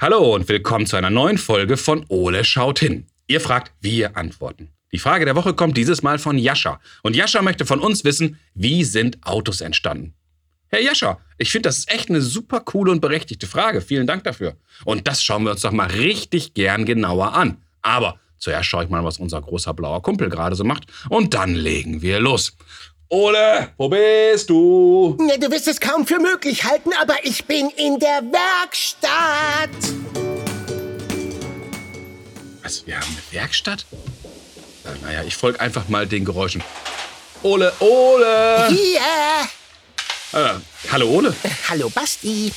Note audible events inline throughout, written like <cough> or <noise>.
Hallo und willkommen zu einer neuen Folge von Ole schaut hin. Ihr fragt, wir antworten. Die Frage der Woche kommt dieses Mal von Jascha. Und Jascha möchte von uns wissen, wie sind Autos entstanden? Herr Jascha, ich finde, das ist echt eine super coole und berechtigte Frage. Vielen Dank dafür. Und das schauen wir uns doch mal richtig gern genauer an. Aber zuerst schaue ich mal, was unser großer blauer Kumpel gerade so macht. Und dann legen wir los. Ole, wo bist du? Ja, du wirst es kaum für möglich halten, aber ich bin in der Werkstatt. Was, wir haben eine Werkstatt? Naja, ich folge einfach mal den Geräuschen. Ole, Ole! Hier. Äh, hallo Ole. Hallo, Basti.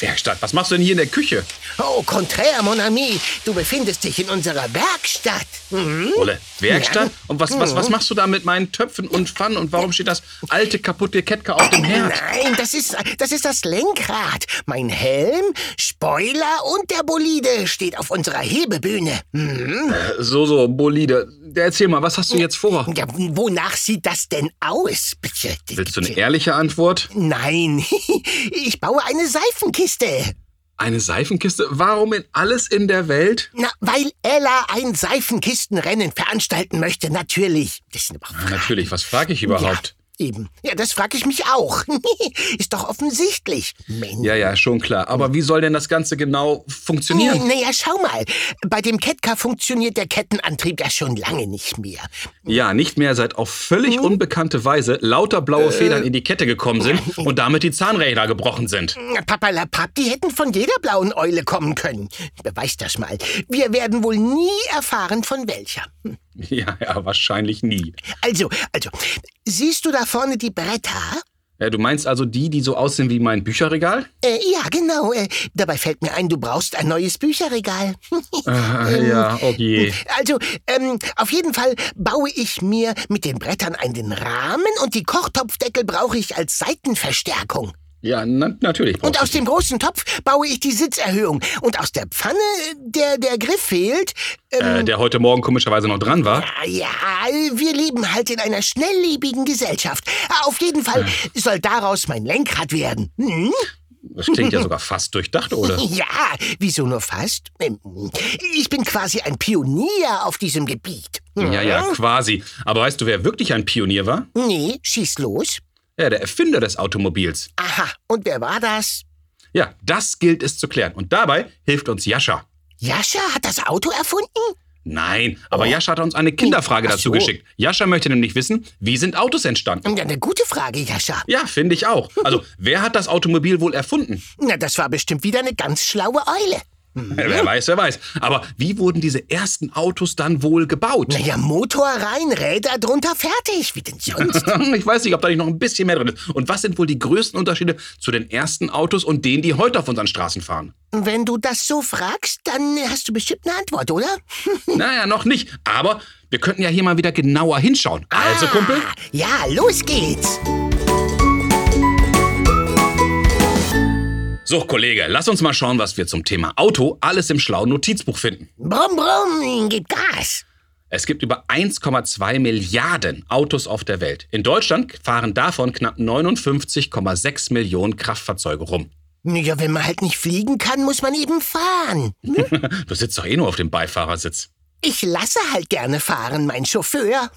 Werkstatt, was machst du denn hier in der Küche? Oh, contraire, mon ami. Du befindest dich in unserer Werkstatt. Mhm. Ole, Werkstatt? Und was, was, was machst du da mit meinen Töpfen und Pfannen? Und warum steht das alte, kaputte Ketka auf dem Herd? Nein, das ist, das ist das Lenkrad. Mein Helm, Spoiler und der Bolide steht auf unserer Hebebühne. Mhm. Äh, So, so, Bolide. Erzähl mal, was hast du jetzt vor? Ja, wonach sieht das denn aus? Bitte. Willst du eine ehrliche Antwort? Nein, <laughs> ich baue eine Seifenkiste. Eine Seifenkiste? Warum in alles in der Welt? Na, weil Ella ein Seifenkistenrennen veranstalten möchte, natürlich. Das ist aber Ah, natürlich, was frage ich überhaupt? Ja, eben. Ja, das frage ich mich auch. <laughs> ist doch offensichtlich. Mensch. Ja, ja, schon klar. Aber wie soll denn das Ganze genau funktionieren? Naja, schau mal. Bei dem Ketka funktioniert der Kettenantrieb ja schon lange nicht mehr. Ja, nicht mehr seit auf völlig unbekannte Weise lauter blaue Federn in die Kette gekommen sind <laughs> und damit die Zahnräder gebrochen sind. Papalapap, die hätten von jeder blauen Eule kommen können. Beweis das mal. Wir werden wohl nie erfahren, von welcher. Hm. <laughs> Ja, ja, wahrscheinlich nie. Also, also, siehst du da vorne die Bretter? Ja, du meinst also die, die so aussehen wie mein Bücherregal? Äh, ja, genau. Äh, dabei fällt mir ein, du brauchst ein neues Bücherregal. Äh, <laughs> ja, okay. Also, ähm, auf jeden Fall baue ich mir mit den Brettern einen Rahmen und die Kochtopfdeckel brauche ich als Seitenverstärkung. Ja, na, natürlich. Und aus dem großen Topf baue ich die Sitzerhöhung. Und aus der Pfanne, der der Griff fehlt. die. äh, der heute Morgen komischerweise noch dran war. Ja, wir leben halt in einer schnelllebigen Gesellschaft. Auf jeden Fall soll daraus mein Lenkrad werden. Hm? Das klingt ja <laughs> sogar fast durchdacht, oder? Ja, wieso nur fast? Ähm, Ich bin quasi ein Pionier auf diesem Gebiet. Ja, ja, quasi. Aber weißt du, wer wirklich ein Pionier war? Nee, schieß los. Ja, der Erfinder des Automobils. Aha, und wer war das? Ja, das gilt es zu klären. Und dabei hilft uns Jascha. Jascha hat das Auto erfunden? Nein, aber Jascha hat uns eine Kinderfrage dazu so. geschickt. Jascha möchte nämlich wissen, wie sind Autos entstanden? Ja, eine gute Frage, Jascha. Ja, finde ich auch. Also, wer hat das Automobil wohl erfunden? Na, das war bestimmt wieder eine ganz schlaue Eule. Wer weiß, wer weiß. Aber wie wurden diese ersten Autos dann wohl gebaut? Naja, Motor rein, Räder drunter, fertig. Wie denn sonst? <laughs> Ich weiß nicht, ob da nicht noch ein bisschen mehr drin ist. Und was sind wohl die größten Unterschiede zu den ersten Autos und denen, die heute auf unseren Straßen fahren? Wenn du das so fragst, dann hast du bestimmt eine Antwort, oder? <laughs> Naja, noch nicht. Aber wir könnten ja hier mal wieder genauer hinschauen. Also, Ah, Kumpel, Ja, los geht's. So, Kollege, lass uns mal schauen, was wir zum Thema Auto alles im schlauen Notizbuch finden. Brumm, brumm, gib Gas. Es gibt über 1,2 Milliarden Autos auf der Welt. In Deutschland fahren davon knapp 59,6 Millionen Kraftfahrzeuge rum. Ja, wenn man halt nicht fliegen kann, muss man eben fahren. <laughs> Du sitzt doch eh nur auf dem Beifahrersitz. Ich lasse halt gerne fahren, mein Chauffeur.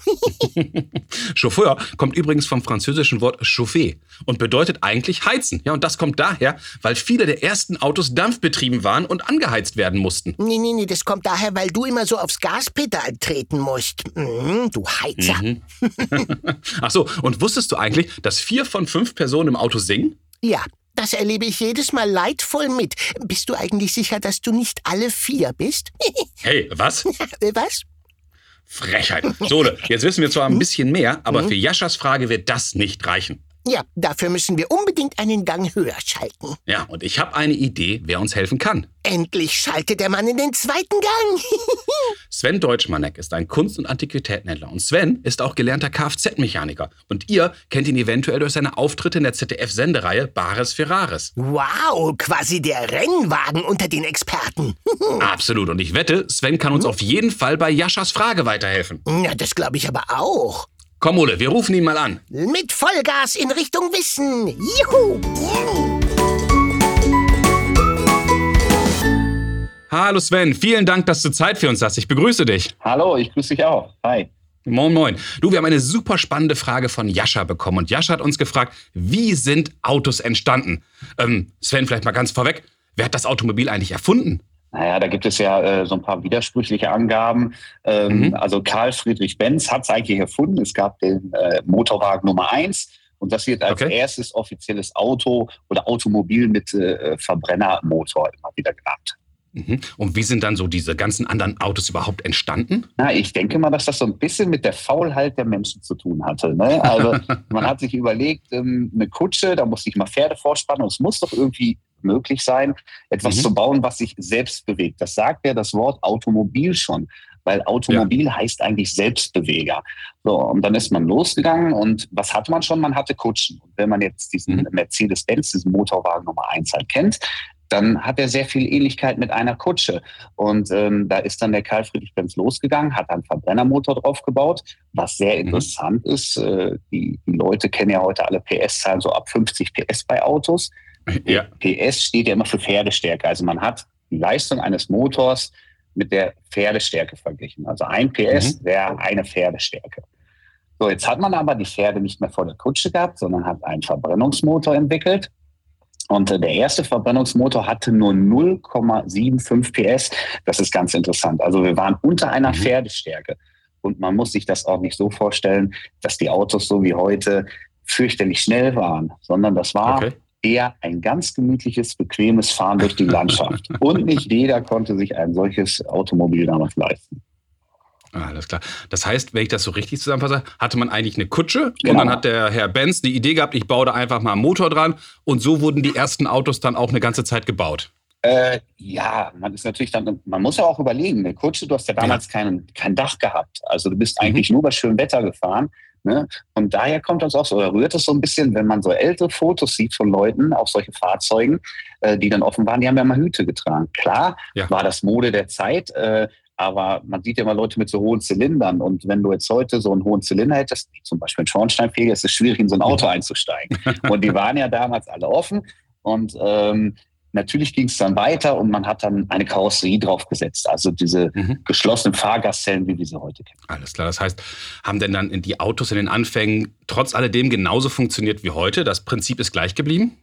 <laughs> Chauffeur kommt übrigens vom französischen Wort chauffer und bedeutet eigentlich heizen. Ja, und das kommt daher, weil viele der ersten Autos dampfbetrieben waren und angeheizt werden mussten. nee, nee, nee, das kommt daher, weil du immer so aufs Gaspedal treten musst. Mhm, du Heizer. <laughs> Ach so, und wusstest du eigentlich, dass vier von fünf Personen im Auto singen? Ja, das erlebe ich jedes Mal leidvoll mit. Bist du eigentlich sicher, dass du nicht alle vier bist? <laughs> Hey, was? Äh, Was? Frechheit. So, jetzt wissen wir zwar ein bisschen mehr, aber für Jaschas Frage wird das nicht reichen. Ja, dafür müssen wir unbedingt einen Gang höher schalten. Ja, und ich habe eine Idee, wer uns helfen kann. Endlich schaltet der Mann in den zweiten Gang. <laughs> Sven Deutschmanek ist ein Kunst- und Antiquitätenhändler und Sven ist auch gelernter Kfz-Mechaniker. Und ihr kennt ihn eventuell durch seine Auftritte in der ZDF-Sendereihe Bares Ferraris. wow, quasi der Rennwagen unter den Experten. <laughs> Absolut. Und ich wette, Sven kann uns auf jeden Fall bei Jaschas Frage weiterhelfen. Ja, das glaube ich aber auch. Komm, Ole, wir rufen ihn mal an. Mit Vollgas in Richtung Wissen. Juhu. Hallo Sven, vielen Dank, dass du Zeit für uns hast. Ich begrüße dich. Hallo, ich grüße dich auch. Hi. Moin, moin. Du, wir haben eine super spannende Frage von Jascha bekommen. Und Jascha hat uns gefragt, wie sind Autos entstanden? Ähm, Sven, vielleicht mal ganz vorweg, wer hat das Automobil eigentlich erfunden? Naja, da gibt es ja äh, so ein paar widersprüchliche Angaben. Ähm, mhm. Also Karl Friedrich Benz hat es eigentlich erfunden. Es gab den äh, Motorwagen Nummer eins und das wird als okay. erstes offizielles Auto oder Automobil mit äh, Verbrennermotor immer wieder genannt. Mhm. Und wie sind dann so diese ganzen anderen Autos überhaupt entstanden? Na, ich denke mal, dass das so ein bisschen mit der Faulheit der Menschen zu tun hatte. Ne? Also <laughs> man hat sich überlegt, ähm, eine Kutsche, da musste ich mal Pferde vorspannen und es muss doch irgendwie möglich sein, etwas mhm. zu bauen, was sich selbst bewegt. Das sagt ja das Wort Automobil schon weil Automobil ja. heißt eigentlich Selbstbeweger. So, und dann ist man losgegangen und was hatte man schon? Man hatte Kutschen. Und wenn man jetzt diesen mhm. Mercedes-Benz, diesen Motorwagen Nummer eins halt kennt, dann hat er sehr viel Ähnlichkeit mit einer Kutsche. Und ähm, da ist dann der Karl Friedrich Benz losgegangen, hat einen Verbrennermotor draufgebaut, was sehr mhm. interessant ist. Äh, die, die Leute kennen ja heute alle PS-Zahlen so ab 50 PS bei Autos. Ja. PS steht ja immer für Pferdestärke. Also man hat die Leistung eines Motors mit der Pferdestärke verglichen. Also ein PS mhm. wäre eine Pferdestärke. So, jetzt hat man aber die Pferde nicht mehr vor der Kutsche gehabt, sondern hat einen Verbrennungsmotor entwickelt. Und äh, der erste Verbrennungsmotor hatte nur 0,75 PS. Das ist ganz interessant. Also wir waren unter einer mhm. Pferdestärke. Und man muss sich das auch nicht so vorstellen, dass die Autos so wie heute fürchterlich schnell waren, sondern das war okay. Eher ein ganz gemütliches, bequemes Fahren durch die Landschaft. <laughs> Und nicht jeder konnte sich ein solches Automobil damals leisten. Alles klar. Das heißt, wenn ich das so richtig zusammenfasse, hatte man eigentlich eine Kutsche genau. und dann hat der Herr Benz die Idee gehabt, ich baue da einfach mal einen Motor dran und so wurden die ersten Autos dann auch eine ganze Zeit gebaut. Äh, ja, man ist natürlich dann, man muss ja auch überlegen, eine Kutsche, du hast ja damals ja. Kein, kein Dach gehabt. Also du bist eigentlich mhm. nur bei schönem Wetter gefahren. Ne? Und daher kommt das auch so, oder rührt es so ein bisschen, wenn man so ältere Fotos sieht von Leuten, auch solche Fahrzeugen, äh, die dann offen waren, die haben ja mal Hüte getragen. Klar, ja. war das Mode der Zeit, äh, aber man sieht ja immer Leute mit so hohen Zylindern. Und wenn du jetzt heute so einen hohen Zylinder hättest, zum Beispiel ein Schornsteinfeger, ist es schwierig, in so ein Auto <laughs> einzusteigen. Und die waren ja damals alle offen. Und ähm, natürlich ging es dann weiter und man hat dann eine Karosserie draufgesetzt. Also diese mhm. geschlossenen Fahrgastzellen, wie wir sie heute kennen. Alles klar. Das heißt, haben denn dann die Autos in den Anfängen trotz alledem genauso funktioniert wie heute? Das Prinzip ist gleich geblieben?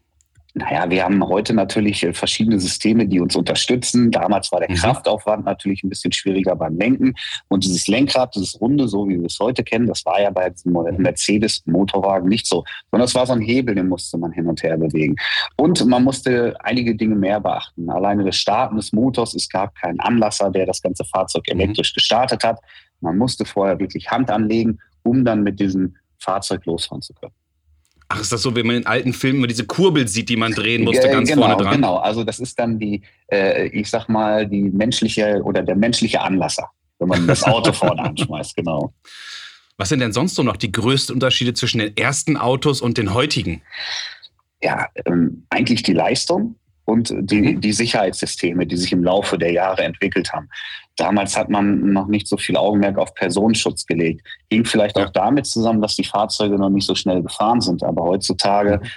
Naja, wir haben heute natürlich äh, verschiedene Systeme, die uns unterstützen. Damals war der mhm. Kraftaufwand natürlich ein bisschen schwieriger beim Lenken. Und dieses Lenkrad, dieses Runde, so wie wir es heute kennen, das war ja bei diesem mhm. Mercedes-Motorwagen nicht so, sondern es war so ein Hebel, den musste man hin und her bewegen. Und man musste einige Dinge mehr beachten. Alleine das Starten des Motors, es gab keinen Anlasser, der das ganze Fahrzeug mhm. elektrisch gestartet hat. Man musste vorher wirklich Hand anlegen, um dann mit diesem Fahrzeug losfahren zu können. Ach, ist das so, wenn man in alten Filmen immer diese Kurbel sieht, die man drehen musste, äh, ganz genau, vorne dran? Genau, also das ist dann die, äh, ich sag mal, die menschliche oder der menschliche Anlasser, wenn man das Auto vorne <laughs> anschmeißt, genau. Was sind denn sonst so noch die größten Unterschiede zwischen den ersten Autos und den heutigen? Ja, ähm, eigentlich die Leistung und die, mhm. die Sicherheitssysteme, die sich im Laufe der Jahre entwickelt haben. Damals hat man noch nicht so viel Augenmerk auf Personenschutz gelegt. Hing vielleicht auch damit zusammen, dass die Fahrzeuge noch nicht so schnell gefahren sind. Aber heutzutage, mhm.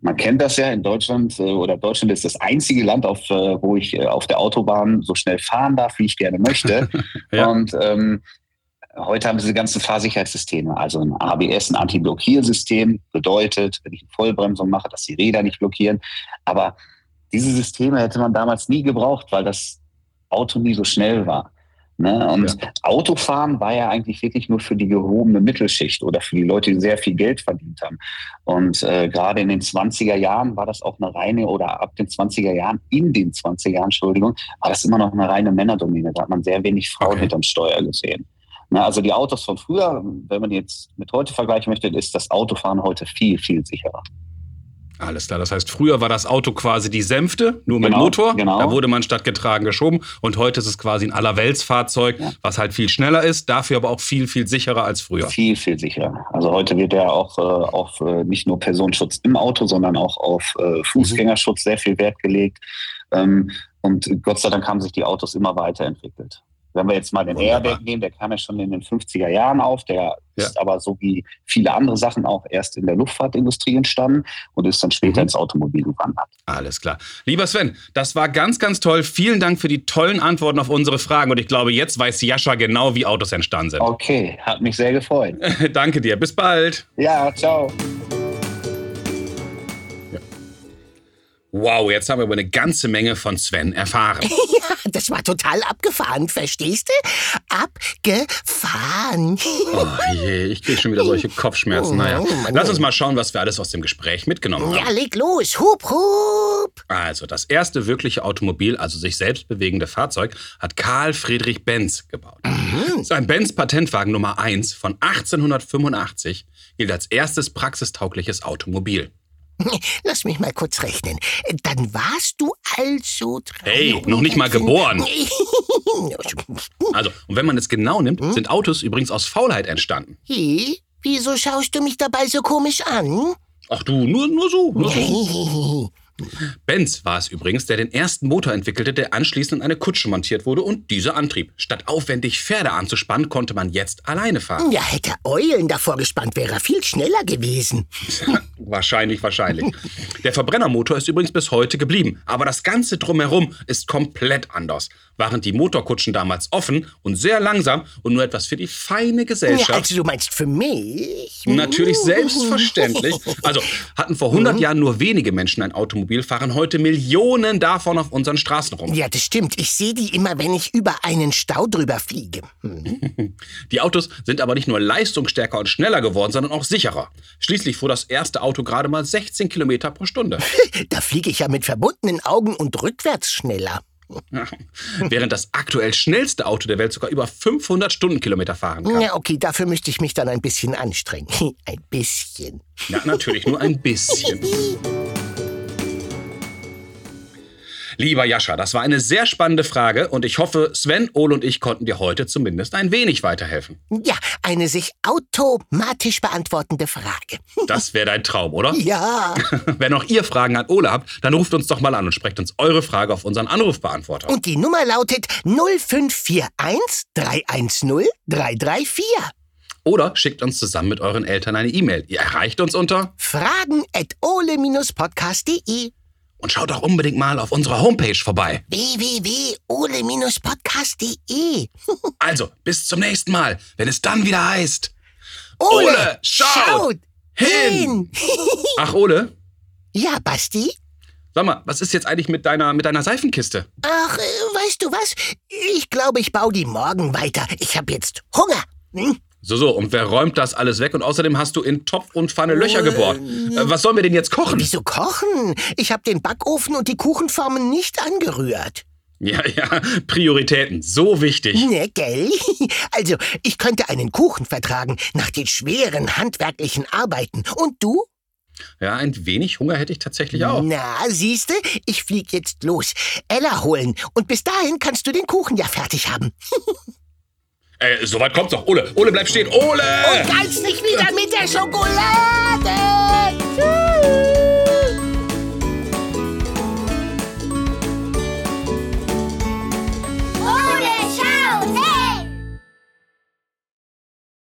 man kennt das ja in Deutschland, äh, oder Deutschland ist das einzige Land, auf, äh, wo ich äh, auf der Autobahn so schnell fahren darf, wie ich gerne möchte. <laughs> ja. Und ähm, Heute haben diese ganzen Fahrsicherheitssysteme, also ein ABS, ein Anti-Blockiersystem, bedeutet, wenn ich eine Vollbremsung mache, dass die Räder nicht blockieren. Aber diese Systeme hätte man damals nie gebraucht, weil das Auto nie so schnell war. Ne? Und ja. Autofahren war ja eigentlich wirklich nur für die gehobene Mittelschicht oder für die Leute, die sehr viel Geld verdient haben. Und äh, gerade in den 20er Jahren war das auch eine reine, oder ab den 20er Jahren, in den 20er Jahren, Entschuldigung, war das immer noch eine reine Männerdomäne. Da hat man sehr wenig Frauen okay. hinterm Steuer gesehen. Na, also die Autos von früher, wenn man jetzt mit heute vergleichen möchte, ist das Autofahren heute viel, viel sicherer. Alles klar. Das heißt, früher war das Auto quasi die Sänfte, nur mit genau, Motor. Genau. Da wurde man statt getragen geschoben. Und heute ist es quasi ein Allerweltsfahrzeug, ja. was halt viel schneller ist, dafür aber auch viel, viel sicherer als früher. Viel, viel sicherer. Also heute wird ja auch äh, auf äh, nicht nur Personenschutz im Auto, sondern auch auf äh, Fußgängerschutz mhm. sehr viel Wert gelegt. Ähm, und Gott sei Dank haben sich die Autos immer weiterentwickelt. Wenn wir jetzt mal den Wunderbar. Airbag nehmen, der kam ja schon in den 50er Jahren auf, der ist aber so wie viele andere Sachen auch erst in der Luftfahrtindustrie entstanden und ist dann später mhm. ins Automobil gewandert. Alles klar. Lieber Sven, das war ganz, ganz toll. Vielen Dank für die tollen Antworten auf unsere Fragen und ich glaube, jetzt weiß Jascha genau, wie Autos entstanden sind. Okay, hat mich sehr gefreut. <laughs> Danke dir. Bis bald. Ja, ciao. Wow, jetzt haben wir über eine ganze Menge von Sven erfahren. <laughs> Ja, das war total abgefahren, verstehst du? Abgefahren. Oh je, ich kriege schon wieder solche Kopfschmerzen. Naja, oh, lass uns mal schauen, was wir alles aus dem Gespräch mitgenommen haben. Ja, leg los. Hup, hup. Also, das erste wirkliche Automobil, also sich selbst bewegende Fahrzeug, hat Karl Friedrich Benz gebaut. Mhm. Sein Benz-Patentwagen Nummer 1 von 1885 gilt als erstes praxistaugliches Automobil. Lass mich mal kurz rechnen. Dann warst du also drei. Hey, noch nicht mal geboren. <laughs> also, und wenn man es genau nimmt, hm? sind Autos übrigens aus Faulheit entstanden. Hey, wieso schaust du mich dabei so komisch an? Ach du, nur, nur so. Nur so. <laughs> Benz war es übrigens, der den ersten Motor entwickelte, der anschließend in eine Kutsche montiert wurde und diese antrieb. Statt aufwendig Pferde anzuspannen, konnte man jetzt alleine fahren. Ja, hätte Eulen davor gespannt, wäre er viel schneller gewesen. <laughs> wahrscheinlich, wahrscheinlich. Der Verbrennermotor ist übrigens bis heute geblieben, aber das Ganze drumherum ist komplett anders waren die Motorkutschen damals offen und sehr langsam und nur etwas für die feine Gesellschaft. Ja, also du meinst für mich? Natürlich selbstverständlich. Also hatten vor 100 mhm. Jahren nur wenige Menschen ein Automobil, fahren heute Millionen davon auf unseren Straßen rum. Ja, das stimmt. Ich sehe die immer, wenn ich über einen Stau drüber fliege. Hm. Die Autos sind aber nicht nur leistungsstärker und schneller geworden, sondern auch sicherer. Schließlich fuhr das erste Auto gerade mal 16 Kilometer pro Stunde. <laughs> da fliege ich ja mit verbundenen Augen und rückwärts schneller. <laughs> Während das aktuell schnellste Auto der Welt sogar über 500 Stundenkilometer fahren kann. Ja, okay, dafür müsste ich mich dann ein bisschen anstrengen. <laughs> Ein bisschen. Ja, natürlich, nur ein bisschen. Lieber Jascha, das war eine sehr spannende Frage und ich hoffe, Sven, Ole und ich konnten dir heute zumindest ein wenig weiterhelfen. Ja, eine sich automatisch beantwortende Frage. <laughs> Das wäre dein Traum, oder? Ja. <laughs> Wenn auch ihr Fragen an Ole habt, dann ruft uns doch mal an und sprecht uns eure Frage auf unseren Anrufbeantworter. Und die Nummer lautet 0541 310 334. Oder schickt uns zusammen mit euren Eltern eine E-Mail. Ihr erreicht uns unter fragen at ole-podcast.de. Und schaut auch unbedingt mal auf unserer Homepage vorbei. www.ole-podcast.de <laughs> Also, bis zum nächsten Mal, wenn es dann wieder heißt... Ole, Ole schaut, schaut hin! <laughs> Ach, Ole? Ja, Basti? Sag mal, was ist jetzt eigentlich mit deiner, mit deiner Seifenkiste? Ach, äh, weißt du was? Ich glaube, ich baue die morgen weiter. Ich habe jetzt Hunger. Hm? So, so, und wer räumt das alles weg? Und außerdem hast du in Topf und Pfanne Löcher gebohrt. Äh, was sollen wir denn jetzt kochen? Wieso kochen? Ich habe den Backofen und die Kuchenformen nicht angerührt. Ja, ja, Prioritäten, so wichtig. Ne, gell? <laughs> Also, ich könnte einen Kuchen vertragen nach den schweren handwerklichen Arbeiten. Und du? Ja, ein wenig Hunger hätte ich tatsächlich auch. Na, siehste, ich flieg jetzt los. Ella holen. Und bis dahin kannst du den Kuchen ja fertig haben. <laughs> Äh, soweit kommt's doch. Ole, Ole, bleib stehen. Ole! Und reiß nicht wieder mit der Schokolade!